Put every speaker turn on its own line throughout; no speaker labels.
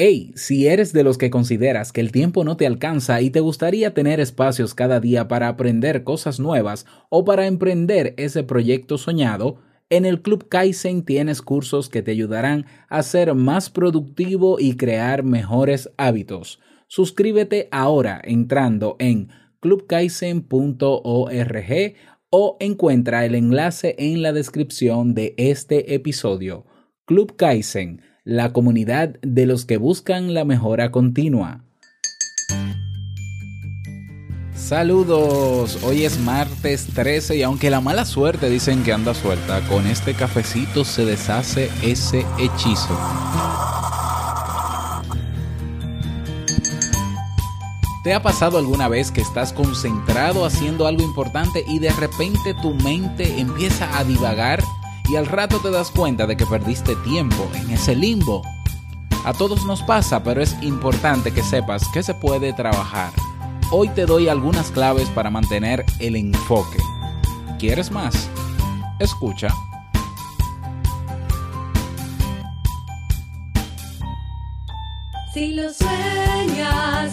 Hey, si eres de los que consideras que el tiempo no te alcanza y te gustaría tener espacios cada día para aprender cosas nuevas o para emprender ese proyecto soñado, en el Club Kaizen tienes cursos que te ayudarán a ser más productivo y crear mejores hábitos. Suscríbete ahora entrando en clubkaizen.org o encuentra el enlace en la descripción de este episodio. Club Kaizen la comunidad de los que buscan la mejora continua. Saludos, hoy es martes 13 y aunque la mala suerte dicen que anda suelta, con este cafecito se deshace ese hechizo. ¿Te ha pasado alguna vez que estás concentrado haciendo algo importante y de repente tu mente empieza a divagar y al rato te das cuenta de que perdiste tiempo en ese limbo. A todos nos pasa, pero es importante que sepas que se puede trabajar. Hoy te doy algunas claves para mantener el enfoque. ¿Quieres más? Escucha.
Si lo sueñas,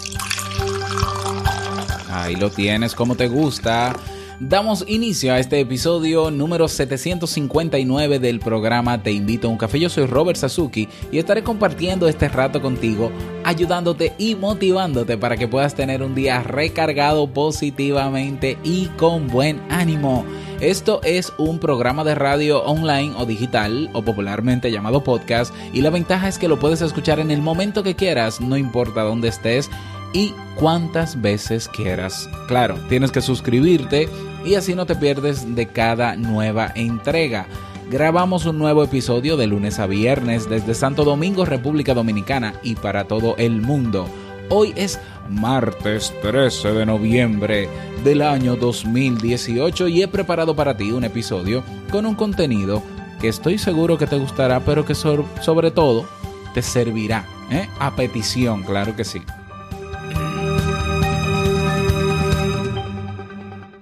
Ahí lo tienes como te gusta. Damos inicio a este episodio número 759 del programa Te invito a un café. Yo soy Robert Sasuki y estaré compartiendo este rato contigo, ayudándote y motivándote para que puedas tener un día recargado positivamente y con buen ánimo. Esto es un programa de radio online o digital o popularmente llamado podcast y la ventaja es que lo puedes escuchar en el momento que quieras, no importa dónde estés y cuántas veces quieras. Claro, tienes que suscribirte y así no te pierdes de cada nueva entrega. Grabamos un nuevo episodio de lunes a viernes desde Santo Domingo, República Dominicana y para todo el mundo. Hoy es martes 13 de noviembre del año 2018 y he preparado para ti un episodio con un contenido que estoy seguro que te gustará, pero que sobre todo te servirá. ¿eh? A petición, claro que sí.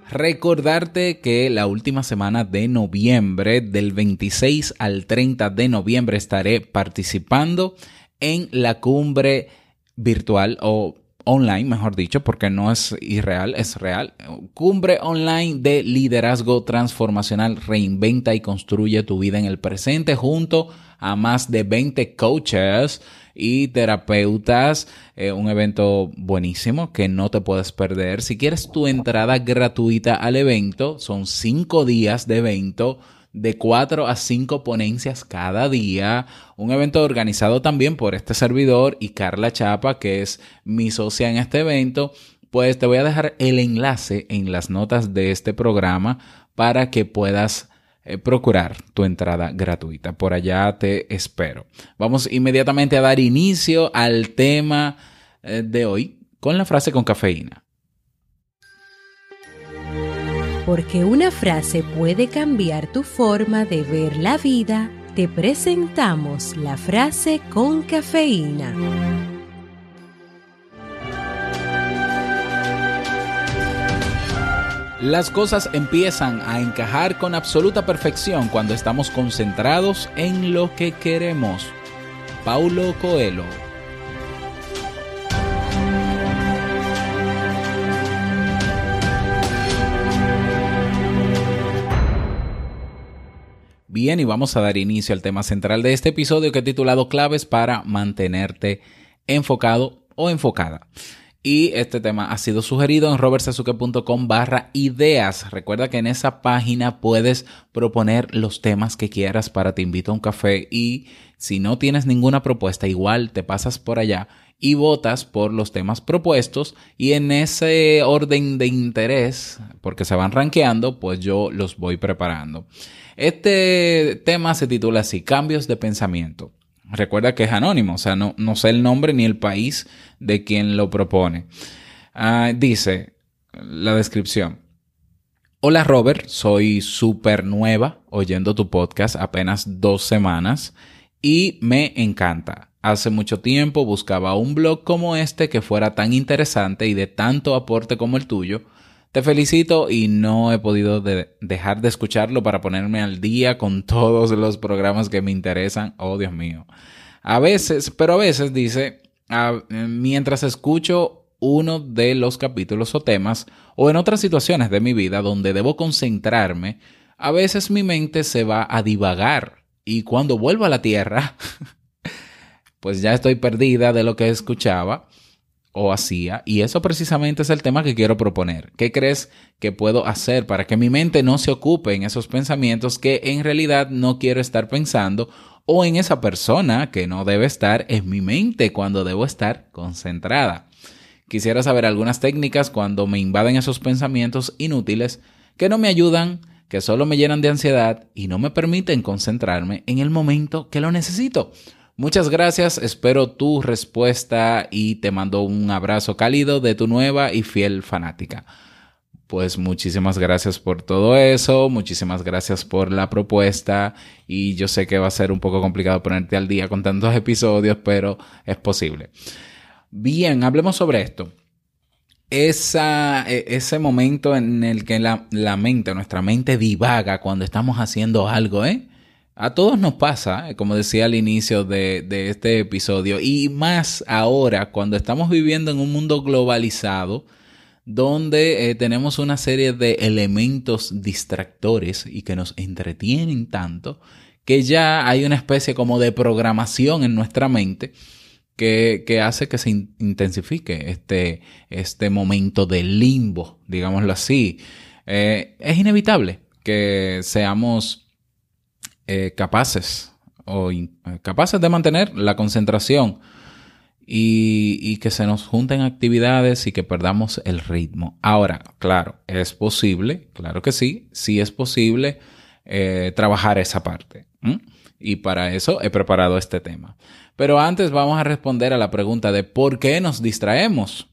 Recordarte que la última semana de noviembre, del 26 al 30 de noviembre, estaré participando en la cumbre virtual o online, mejor dicho, porque no es irreal, es real. Cumbre online de liderazgo transformacional. Reinventa y construye tu vida en el presente junto a más de 20 coaches y terapeutas. Eh, un evento buenísimo que no te puedes perder. Si quieres tu entrada gratuita al evento, son cinco días de evento de cuatro a cinco ponencias cada día. Un evento organizado también por este servidor y Carla Chapa, que es mi socia en este evento. Pues te voy a dejar el enlace en las notas de este programa para que puedas eh, procurar tu entrada gratuita. Por allá te espero. Vamos inmediatamente a dar inicio al tema eh, de hoy con la frase con cafeína.
Porque una frase puede cambiar tu forma de ver la vida, te presentamos la frase con cafeína.
Las cosas empiezan a encajar con absoluta perfección cuando estamos concentrados en lo que queremos. Paulo Coelho Bien, y vamos a dar inicio al tema central de este episodio que he titulado Claves para mantenerte enfocado o enfocada. Y este tema ha sido sugerido en robertsazuke.com barra ideas. Recuerda que en esa página puedes proponer los temas que quieras para Te invito a un café y si no tienes ninguna propuesta, igual te pasas por allá y votas por los temas propuestos y en ese orden de interés, porque se van rankeando, pues yo los voy preparando. Este tema se titula así, cambios de pensamiento. Recuerda que es anónimo, o sea, no, no sé el nombre ni el país de quien lo propone. Ah, dice la descripción. Hola Robert, soy súper nueva oyendo tu podcast apenas dos semanas y me encanta. Hace mucho tiempo buscaba un blog como este que fuera tan interesante y de tanto aporte como el tuyo. Te felicito y no he podido de dejar de escucharlo para ponerme al día con todos los programas que me interesan. Oh, Dios mío. A veces, pero a veces dice, mientras escucho uno de los capítulos o temas o en otras situaciones de mi vida donde debo concentrarme, a veces mi mente se va a divagar y cuando vuelvo a la tierra, pues ya estoy perdida de lo que escuchaba o hacía y eso precisamente es el tema que quiero proponer. ¿Qué crees que puedo hacer para que mi mente no se ocupe en esos pensamientos que en realidad no quiero estar pensando o en esa persona que no debe estar en mi mente cuando debo estar concentrada? Quisiera saber algunas técnicas cuando me invaden esos pensamientos inútiles que no me ayudan, que solo me llenan de ansiedad y no me permiten concentrarme en el momento que lo necesito. Muchas gracias, espero tu respuesta y te mando un abrazo cálido de tu nueva y fiel fanática. Pues muchísimas gracias por todo eso, muchísimas gracias por la propuesta y yo sé que va a ser un poco complicado ponerte al día con tantos episodios, pero es posible. Bien, hablemos sobre esto. Esa, ese momento en el que la, la mente, nuestra mente divaga cuando estamos haciendo algo, ¿eh? A todos nos pasa, como decía al inicio de, este episodio, y más ahora cuando estamos viviendo en un mundo globalizado, donde eh, tenemos una serie de elementos distractores y que nos entretienen tanto, que ya hay una especie como de programación en nuestra mente que, hace que se in intensifique este, este momento de limbo, digámoslo así. Eh, es inevitable que seamos eh, capaces o eh, capaces de mantener la concentración y, que se nos junten actividades y que perdamos el ritmo. Ahora, claro, es posible, claro que sí, sí es posible eh, trabajar esa parte. Y para eso he preparado este tema. Pero antes vamos a responder a la pregunta de por qué nos distraemos.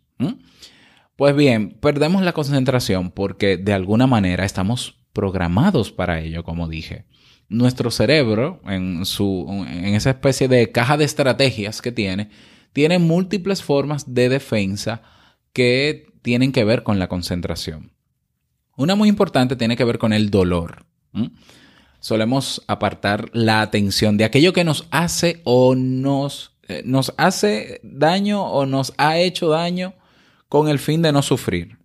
Pues bien, perdemos la concentración porque de alguna manera estamos programados para ello, como dije nuestro cerebro, en, su, en esa especie de caja de estrategias que tiene, tiene múltiples formas de defensa que tienen que ver con la concentración. Una muy importante tiene que ver con el dolor. Solemos apartar la atención de aquello que nos hace o nos, eh, nos hace daño o nos ha hecho daño con el fin de no sufrir.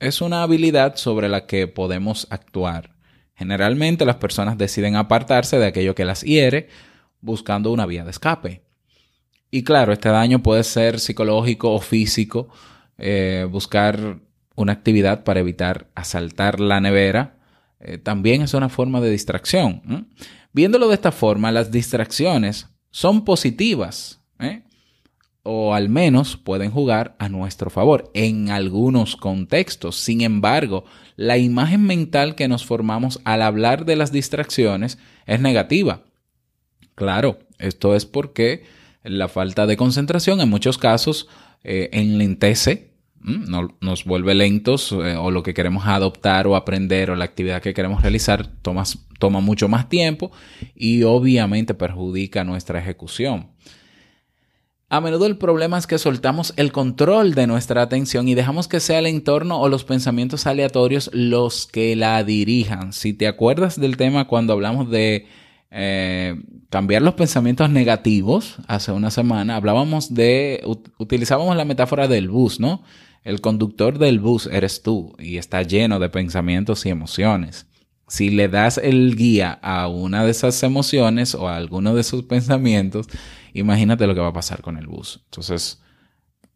Es una habilidad sobre la que podemos actuar Generalmente las personas deciden apartarse de aquello que las hiere buscando una vía de escape. Y claro, este daño puede ser psicológico o físico, eh, buscar una actividad para evitar asaltar la nevera, eh, también es una forma de distracción. Viéndolo de esta forma, las distracciones son positivas. ¿eh? O al menos pueden jugar a nuestro favor en algunos contextos. Sin embargo, la imagen mental que nos formamos al hablar de las distracciones es negativa. Claro, esto es porque la falta de concentración en muchos casos eh, enlentece, no, nos vuelve lentos eh, o lo que queremos adoptar o aprender o la actividad que queremos realizar toma, toma mucho más tiempo y obviamente perjudica nuestra ejecución. A menudo el problema es que soltamos el control de nuestra atención y dejamos que sea el entorno o los pensamientos aleatorios los que la dirijan. Si te acuerdas del tema cuando hablamos de eh, cambiar los pensamientos negativos hace una semana, hablábamos de, utilizábamos la metáfora del bus, ¿no? El conductor del bus eres tú y está lleno de pensamientos y emociones. Si le das el guía a una de esas emociones o a alguno de esos pensamientos, imagínate lo que va a pasar con el bus. Entonces,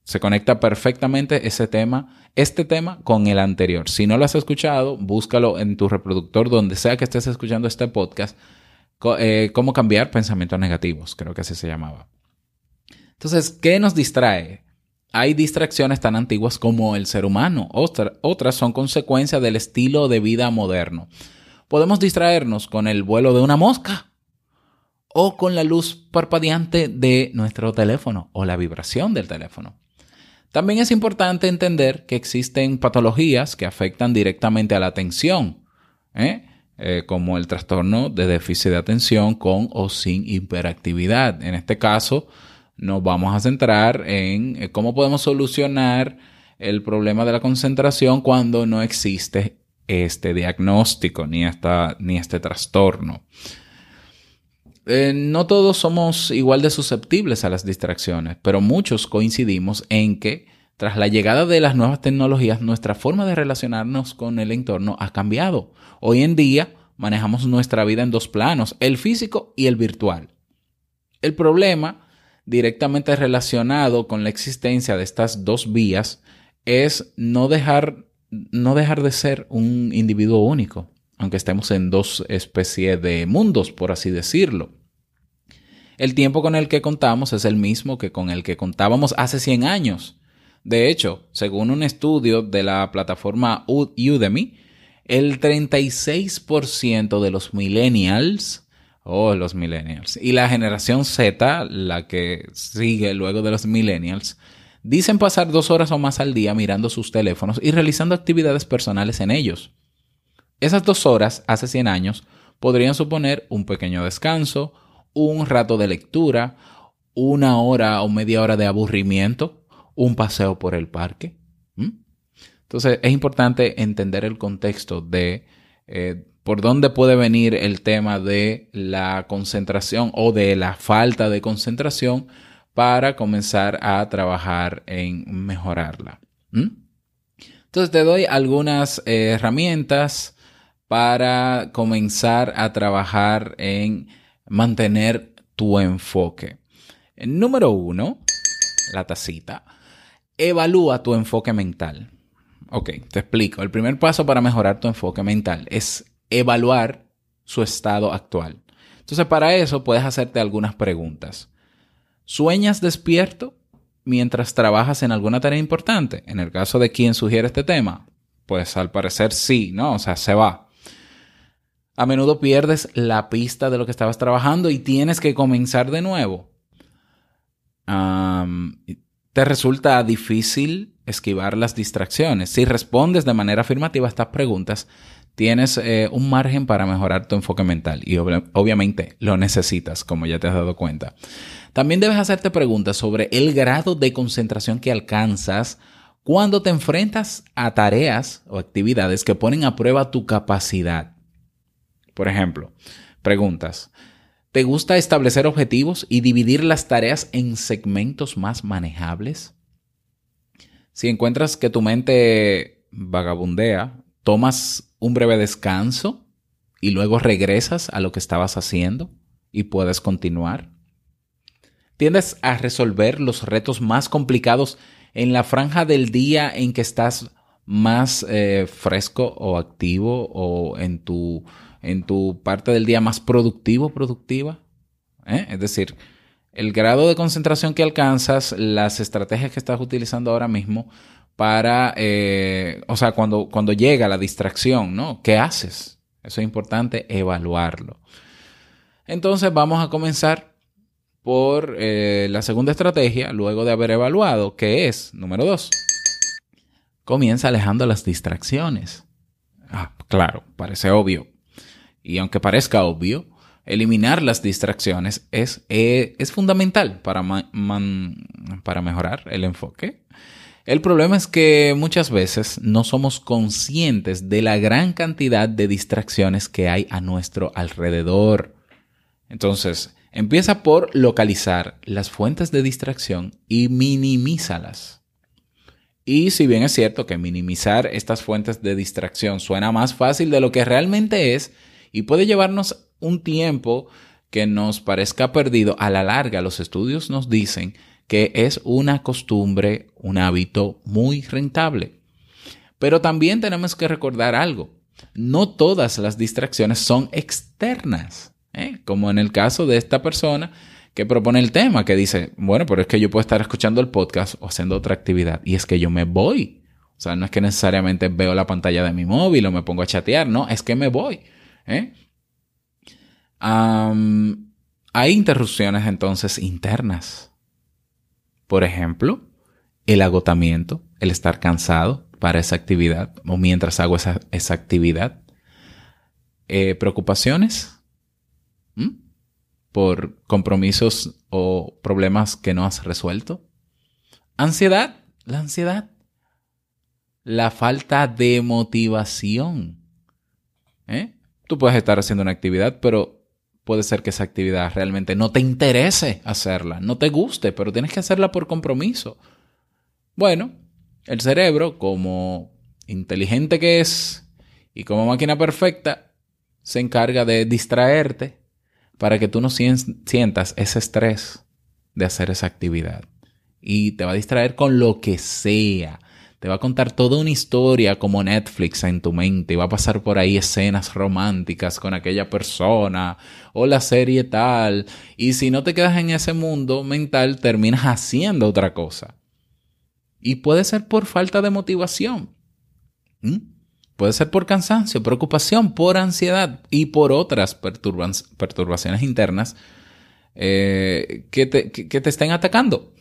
se conecta perfectamente ese tema, este tema con el anterior. Si no lo has escuchado, búscalo en tu reproductor donde sea que estés escuchando este podcast. Eh, cómo cambiar pensamientos negativos, creo que así se llamaba. Entonces, ¿qué nos distrae? Hay distracciones tan antiguas como el ser humano. Otra- otras son consecuencia del estilo de vida moderno. Podemos distraernos con el vuelo de una mosca o con la luz parpadeante de nuestro teléfono o la vibración del teléfono. También es importante entender que existen patologías que afectan directamente a la atención, ¿eh? Eh, como el trastorno de déficit de atención con o sin hiperactividad. En este caso, nos vamos a centrar en eh, cómo podemos solucionar el problema de la concentración cuando no existe este diagnóstico ni, esta, ni este trastorno. Eh, no todos somos igual de susceptibles a las distracciones, pero muchos coincidimos en que tras la llegada de las nuevas tecnologías, nuestra forma de relacionarnos con el entorno ha cambiado. Hoy en día manejamos nuestra vida en dos planos, el físico y el virtual. El problema directamente relacionado con la existencia de estas dos vías es no dejar, no dejar de ser un individuo único, aunque estemos en dos especies de mundos, por así decirlo. El tiempo con el que contamos es el mismo que con el que contábamos hace 100 años. De hecho, según un estudio de la plataforma Udemy, el 36% de los millennials, oh, los millennials, y la generación Z, la que sigue luego de los millennials, dicen pasar dos horas o más al día mirando sus teléfonos y realizando actividades personales en ellos. Esas dos horas, hace 100 años, podrían suponer un pequeño descanso, un rato de lectura, una hora o media hora de aburrimiento, un paseo por el parque. Entonces es importante entender el contexto de eh, por dónde puede venir el tema de la concentración o de la falta de concentración para comenzar a trabajar en mejorarla. ¿Mm? Entonces te doy algunas eh, herramientas para comenzar a trabajar en mantener tu enfoque. Número uno, la tacita. Evalúa tu enfoque mental. Ok, te explico. El primer paso para mejorar tu enfoque mental es evaluar su estado actual. Entonces, para eso puedes hacerte algunas preguntas. ¿Sueñas despierto mientras trabajas en alguna tarea importante? En el caso de quien sugiere este tema, pues al parecer sí, ¿no? O sea, se va. A menudo pierdes la pista de lo que estabas trabajando y tienes que comenzar de nuevo. Te resulta difícil esquivar las distracciones. Si respondes de manera afirmativa a estas preguntas, tienes eh, un margen para mejorar tu enfoque mental y obvi- obviamente lo necesitas, como ya te has dado cuenta. También debes hacerte preguntas sobre el grado de concentración que alcanzas cuando te enfrentas a tareas o actividades que ponen a prueba tu capacidad. Por ejemplo, preguntas. ¿Te gusta establecer objetivos y dividir las tareas en segmentos más manejables? Si encuentras que tu mente vagabundea, tomas un breve descanso y luego regresas a lo que estabas haciendo y puedes continuar. Tiendes a resolver los retos más complicados en la franja del día en que estás más eh, fresco o activo o en tu, en tu parte del día más productivo, productiva. ¿eh? Es decir, el grado de concentración que alcanzas, las estrategias que estás utilizando ahora mismo para, eh, o sea, cuando, cuando llega la distracción, ¿no? ¿Qué haces? Eso es importante evaluarlo. Entonces vamos a comenzar por eh, la segunda estrategia, luego de haber evaluado, que es, número dos, comienza alejando las distracciones. Ah, claro, parece obvio. Y aunque parezca obvio, eliminar las distracciones es, eh, es fundamental para, para mejorar el enfoque. El problema es que muchas veces no somos conscientes de la gran cantidad de distracciones que hay a nuestro alrededor. Entonces, empieza por localizar las fuentes de distracción y minimízalas. Y si bien es cierto que minimizar estas fuentes de distracción suena más fácil de lo que realmente es y puede llevarnos un tiempo que nos parezca perdido, a la larga los estudios nos dicen que es una costumbre, un hábito muy rentable. Pero también tenemos que recordar algo. No todas las distracciones son externas, ¿eh? como en el caso de esta persona que propone el tema, que dice, bueno, pero es que yo puedo estar escuchando el podcast o haciendo otra actividad y es que yo me voy. O sea, no es que necesariamente veo la pantalla de mi móvil o me pongo a chatear, no, es que me voy. ¿eh? Hay interrupciones entonces internas. Por ejemplo, el agotamiento, el estar cansado para esa actividad o mientras hago esa, esa actividad. Eh, preocupaciones por compromisos o problemas que no has resuelto. Ansiedad, la ansiedad. La falta de motivación. ¿Eh? Tú puedes estar haciendo una actividad, pero puede ser que esa actividad realmente no te interese hacerla, no te guste, pero tienes que hacerla por compromiso. Bueno, el cerebro, como inteligente que es y como máquina perfecta, se encarga de distraerte para que tú no sien- sientas ese estrés de hacer esa actividad. Y te va a distraer con lo que sea. Te va a contar toda una historia como Netflix en tu mente y va a pasar por ahí escenas románticas con aquella persona o la serie tal. Y si no te quedas en ese mundo mental, terminas haciendo otra cosa. Y puede ser por falta de motivación. Puede ser por cansancio, preocupación, por ansiedad y por otras perturbaciones internas eh, que, te, que- estén atacando.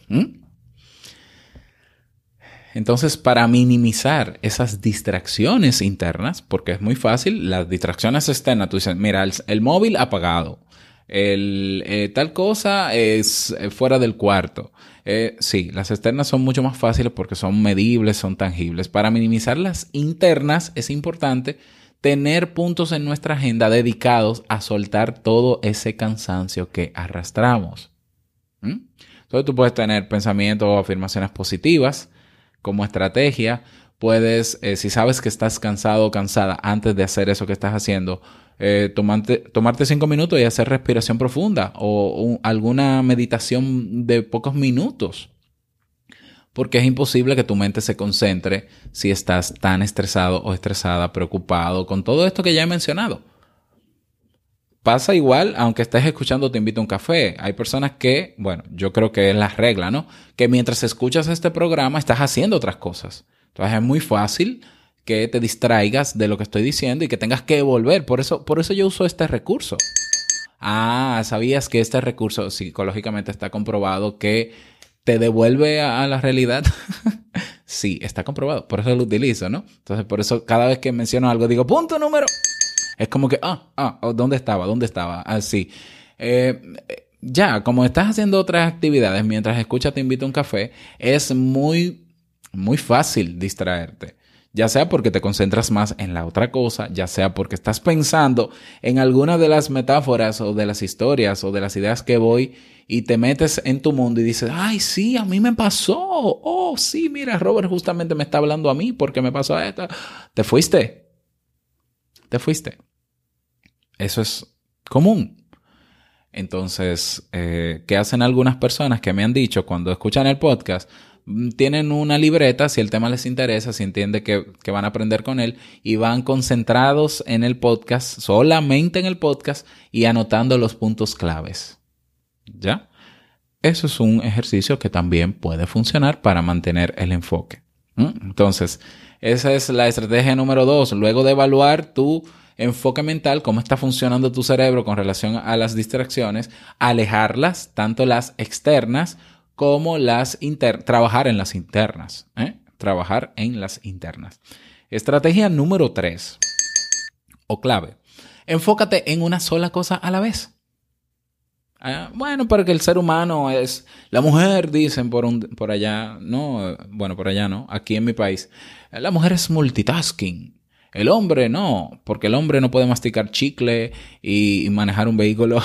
Entonces, para minimizar esas distracciones internas, porque es muy fácil, las distracciones externas, tú dices, mira, el, móvil apagado, el, eh, tal cosa es eh, fuera del cuarto. Eh, sí, las externas son mucho más fáciles porque son medibles, son tangibles. Para minimizar las internas es importante tener puntos en nuestra agenda dedicados a soltar todo ese cansancio que arrastramos. ¿Mm? Entonces tú puedes tener pensamientos o afirmaciones positivas como estrategia. Puedes, eh, si sabes que estás cansado o cansada antes de hacer eso que estás haciendo, eh, tomarte, cinco minutos y hacer respiración profunda o un- alguna meditación de pocos minutos. Porque es imposible que tu mente se concentre si estás tan estresado o estresada, preocupado con todo esto que ya he mencionado. Pasa igual, aunque estés escuchando Te invito a un café. Hay personas que, bueno, yo creo que es la regla, ¿no? Que mientras escuchas este programa estás haciendo otras cosas. Entonces es muy fácil que te distraigas de lo que estoy diciendo y que tengas que volver. Por eso, por eso yo uso este recurso. Ah, ¿sabías que este recurso psicológicamente está comprobado que te devuelve a, la realidad? sí, está comprobado. Por eso lo utilizo, ¿no? Entonces, por eso cada vez que menciono algo digo, punto número. Es como que, ah, ah, oh, ¿dónde estaba? ¿Dónde estaba? Así. Eh, ya, como estás haciendo otras actividades mientras escuchas Te invito a un café, es muy, muy fácil distraerte. Ya sea porque te concentras más en la otra cosa, ya sea porque estás pensando en alguna de las metáforas o de las historias o de las ideas que voy y te metes en tu mundo y dices, ay, sí, a mí me pasó. Oh, sí, mira, Robert justamente me está hablando a mí porque me pasó esto. Te fuiste. Te fuiste. Eso es común. Entonces, eh, ¿qué hacen algunas personas que me han dicho cuando escuchan el podcast? Mm, Tienen una libreta, si el tema les interesa, si entiende que, que van a aprender con él, y van concentrados en el podcast, solamente en el podcast, y anotando los puntos claves. ¿Ya? Eso es un ejercicio que también puede funcionar para mantener el enfoque. ¿Mm? Entonces, esa es la estrategia número dos. Luego de evaluar tu enfoque mental, cómo está funcionando tu cerebro con relación a las distracciones, alejarlas, tanto las externas como las internas, trabajar en las internas, ¿eh? trabajar en las internas. Estrategia número tres o clave. Enfócate en una sola cosa a la vez. Ah, bueno, porque el ser humano es. La mujer, dicen por, un, por allá. No, bueno, por allá no. Aquí en mi país. La mujer es multitasking. El hombre no. Porque el hombre no puede masticar chicle y, manejar un vehículo.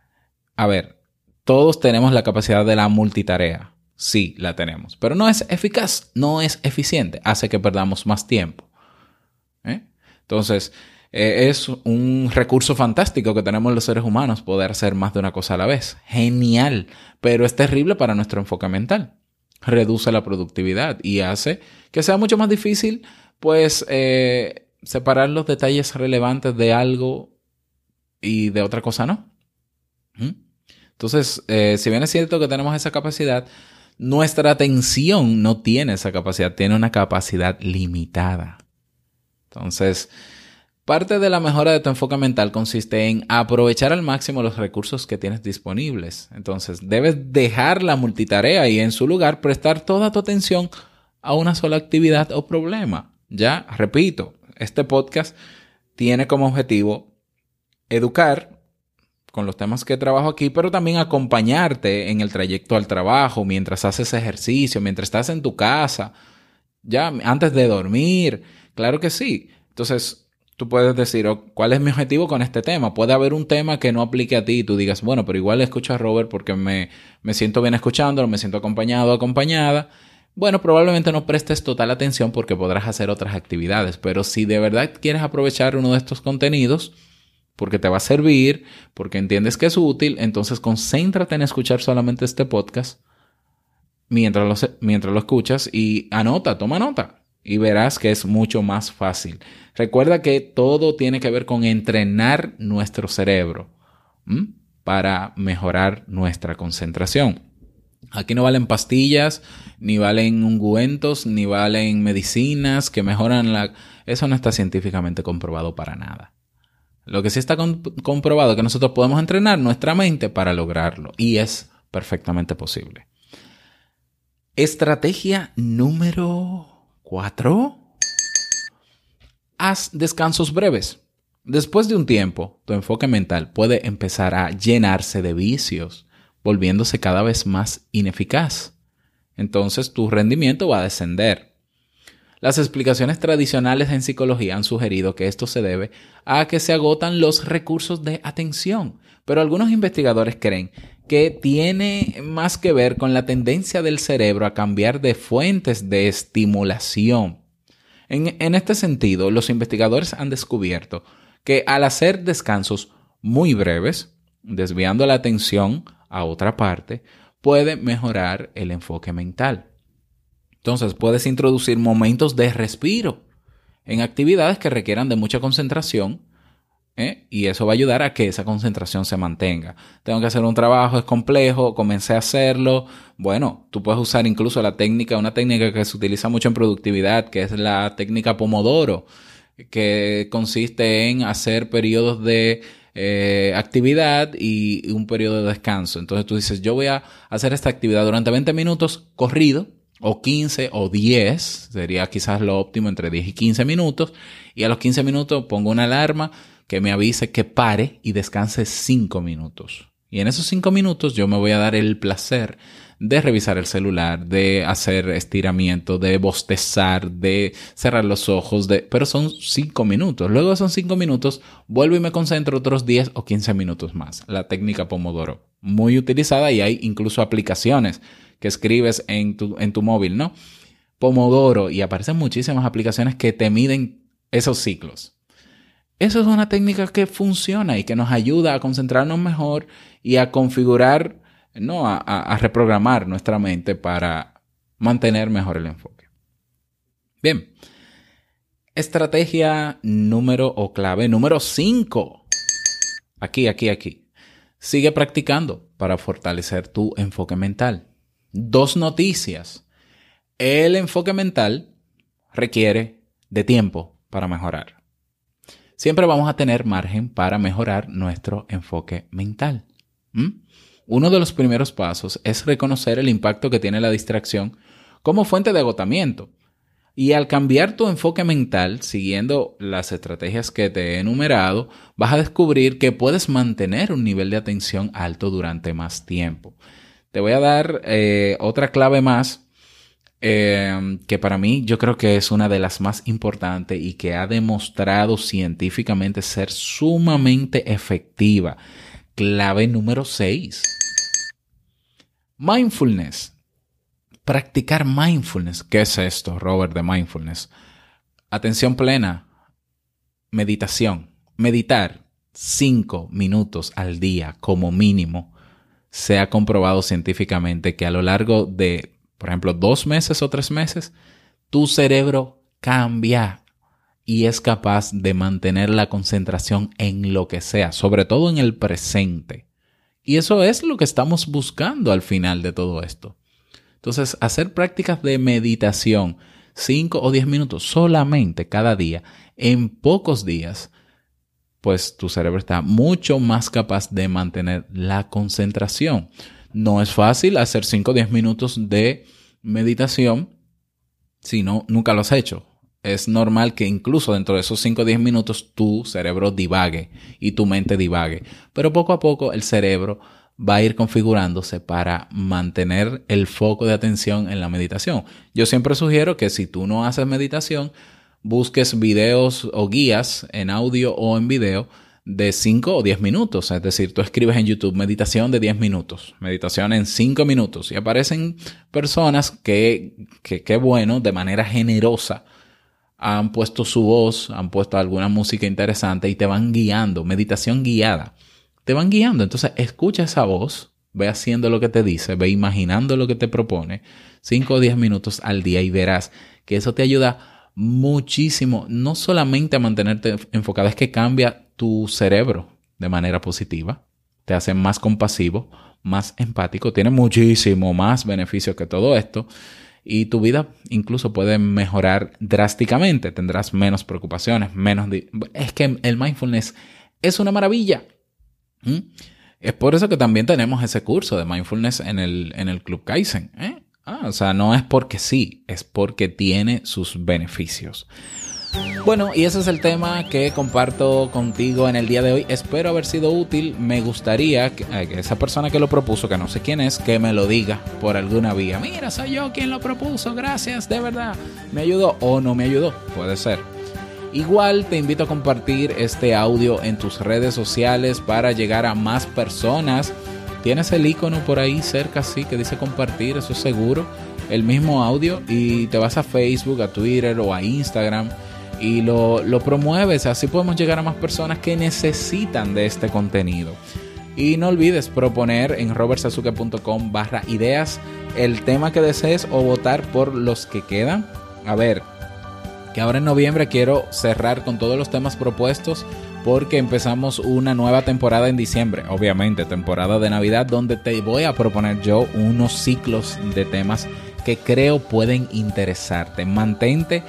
A ver, todos tenemos la capacidad de la multitarea. Sí, la tenemos. Pero no es eficaz, no es eficiente. Hace que perdamos más tiempo. ¿Eh? Entonces, eh, es un recurso fantástico que tenemos los seres humanos, poder hacer más de una cosa a la vez. Genial. Pero es terrible para nuestro enfoque mental. Reduce la productividad y hace que sea mucho más difícil, pues, eh, separar los detalles relevantes de algo y de otra cosa no. ¿Mm? Entonces, eh, si bien es cierto que tenemos esa capacidad, nuestra atención no tiene esa capacidad, tiene una capacidad limitada. Entonces, parte de la mejora de tu enfoque mental consiste en aprovechar al máximo los recursos que tienes disponibles. Entonces, debes dejar la multitarea y en su lugar prestar toda tu atención a una sola actividad o problema. Ya, repito, este podcast tiene como objetivo educar con los temas que trabajo aquí, pero también acompañarte en el trayecto al trabajo, mientras haces ejercicio, mientras estás en tu casa, ya antes de dormir. Claro que sí. Entonces, tú puedes decir, oh, ¿cuál es mi objetivo con este tema? Puede haber un tema que no aplique a ti y tú digas, bueno, pero igual escucho a Robert porque me, me siento bien escuchándolo, me siento acompañado acompañada. Bueno, probablemente no prestes total atención porque podrás hacer otras actividades, pero si de verdad quieres aprovechar uno de estos contenidos, porque te va a servir, porque entiendes que es útil, entonces concéntrate en escuchar solamente este podcast mientras lo, mientras lo escuchas y anota, toma nota y verás que es mucho más fácil. Recuerda que todo tiene que ver con entrenar nuestro cerebro para mejorar nuestra concentración. Aquí no valen pastillas, ni valen ungüentos, ni valen medicinas que mejoran la... Eso no está científicamente comprobado para nada. Lo que sí está comprobado es que nosotros podemos entrenar nuestra mente para lograrlo y es perfectamente posible. Estrategia número 4. Haz descansos breves. Después de un tiempo, tu enfoque mental puede empezar a llenarse de vicios, volviéndose cada vez más ineficaz. Entonces tu rendimiento va a descender. Las explicaciones tradicionales en psicología han sugerido que esto se debe a que se agotan los recursos de atención, pero algunos investigadores creen que tiene más que ver con la tendencia del cerebro a cambiar de fuentes de estimulación. En, en este sentido, los investigadores han descubierto que al hacer descansos muy breves, desviando la atención a otra parte, puede mejorar el enfoque mental. Entonces puedes introducir momentos de respiro en actividades que requieran de mucha concentración ¿eh? y eso va a ayudar a que esa concentración se mantenga. Tengo que hacer un trabajo, es complejo, comencé a hacerlo. Bueno, tú puedes usar incluso la técnica, una técnica que se utiliza mucho en productividad, que es la técnica Pomodoro, que consiste en hacer periodos de eh, actividad y un periodo de descanso. Entonces tú dices, yo voy a hacer esta actividad durante 20 minutos corrido, o 15 o 10, sería quizás lo óptimo entre 10 y 15 minutos, y a los 15 minutos pongo una alarma que me avise que pare y descanse 5 minutos. Y en esos 5 minutos yo me voy a dar el placer de revisar el celular, de hacer estiramiento, de bostezar, de cerrar los ojos, de... pero son 5 minutos. Luego son 5 minutos, vuelvo y me concentro otros 10 o 15 minutos más. La técnica Pomodoro, muy utilizada y hay incluso aplicaciones que escribes en tu, en tu móvil, ¿no? Pomodoro y aparecen muchísimas aplicaciones que te miden esos ciclos. Eso es una técnica que funciona y que nos ayuda a concentrarnos mejor y a configurar, no, a, a reprogramar nuestra mente para mantener mejor el enfoque. Bien, estrategia número o clave número 5. Aquí, aquí, aquí. Sigue practicando para fortalecer tu enfoque mental. Dos noticias. El enfoque mental requiere de tiempo para mejorar. Siempre vamos a tener margen para mejorar nuestro enfoque mental. Uno de los primeros pasos es reconocer el impacto que tiene la distracción como fuente de agotamiento. Y al cambiar tu enfoque mental, siguiendo las estrategias que te he enumerado, vas a descubrir que puedes mantener un nivel de atención alto durante más tiempo. Te voy a dar eh, otra clave más eh, que para mí yo creo que es una de las más importantes y que ha demostrado científicamente ser sumamente efectiva. Clave número 6. Mindfulness. practicar mindfulness. ¿Qué es esto, Robert, de mindfulness? Atención plena, meditación. Meditar cinco minutos al día como mínimo. Se ha comprobado científicamente que a lo largo de, por ejemplo, dos meses o tres meses, tu cerebro cambia y es capaz de mantener la concentración en lo que sea, sobre todo en el presente. Y eso es lo que estamos buscando al final de todo esto. Entonces, hacer prácticas de meditación 5 o 10 minutos solamente cada día en pocos días, pues tu cerebro está mucho más capaz de mantener la concentración. No es fácil hacer 5 o 10 minutos de meditación si no, nunca lo has hecho. Es normal que incluso dentro de esos 5 o 10 minutos tu cerebro divague y tu mente divague. Pero poco a poco el cerebro va a ir configurándose para mantener el foco de atención en la meditación. Yo siempre sugiero que si tú no haces meditación, busques videos o guías en audio o en video de 5 o 10 minutos. Es decir, tú escribes en YouTube meditación de 10 minutos, meditación en 5 minutos y aparecen personas que, que, qué bueno, de manera generosa, han puesto su voz, han puesto alguna música interesante y te van guiando, meditación guiada te van guiando. Entonces, escucha esa voz, ve haciendo lo que te dice, ve imaginando lo que te propone, 5 o 10 minutos al día y verás que eso te ayuda muchísimo, no solamente a mantenerte enfocado, es que cambia tu cerebro de manera positiva, te hace más compasivo, más empático, tiene muchísimo más beneficio que todo esto y tu vida incluso puede mejorar drásticamente, tendrás menos preocupaciones, menos... Es que el mindfulness es una maravilla. Es por eso que también tenemos ese curso de mindfulness en el, en el Club Kaizen. ¿eh? Ah, o sea, no es porque sí, es porque tiene sus beneficios. Bueno, y ese es el tema que comparto contigo en el día de hoy. Espero haber sido útil. Me gustaría que, esa persona que lo propuso, que no sé quién es, que me lo diga por alguna vía. Mira, soy yo quien lo propuso. Gracias, de verdad. Me ayudó o no me ayudó. Puede ser. Igual te invito a compartir este audio en tus redes sociales para llegar a más personas. Tienes el icono por ahí cerca, sí, que dice compartir, eso es seguro. El mismo audio y te vas a Facebook, a Twitter o a Instagram y lo, lo promueves. Así podemos llegar a más personas que necesitan de este contenido. Y no olvides proponer en robertsazuke.com barra ideas el tema que desees o votar por los que quedan. A ver, que ahora en noviembre quiero cerrar con todos los temas propuestos porque empezamos una nueva temporada en diciembre, obviamente temporada de Navidad, donde te voy a proponer yo unos ciclos de temas que creo pueden interesarte. Mantente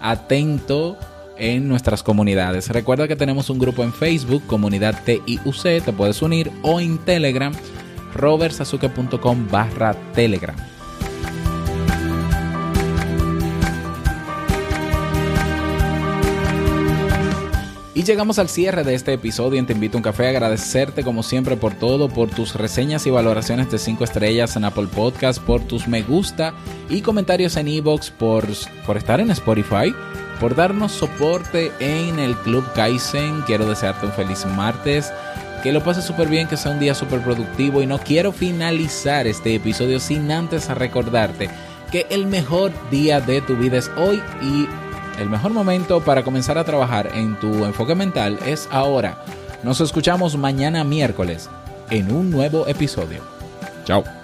atento en nuestras comunidades. Recuerda que tenemos un grupo en Facebook, comunidad TIUC, te puedes unir, o en Telegram, robertsazuke.com barra Telegram. Y llegamos al cierre de este episodio en Te Invito a un Café. Agradecerte como siempre por todo, por tus reseñas y valoraciones de 5 estrellas en Apple Podcast, por tus me gusta y comentarios en Evox, por, por estar en Spotify, por darnos soporte en el Club Kaizen. Quiero desearte un feliz martes. Que lo pases súper bien, que sea un día súper productivo. Y no quiero finalizar este episodio sin antes recordarte que el mejor día de tu vida es hoy y el mejor momento para comenzar a trabajar en tu enfoque mental es ahora. Nos escuchamos mañana miércoles en un nuevo episodio. Chao.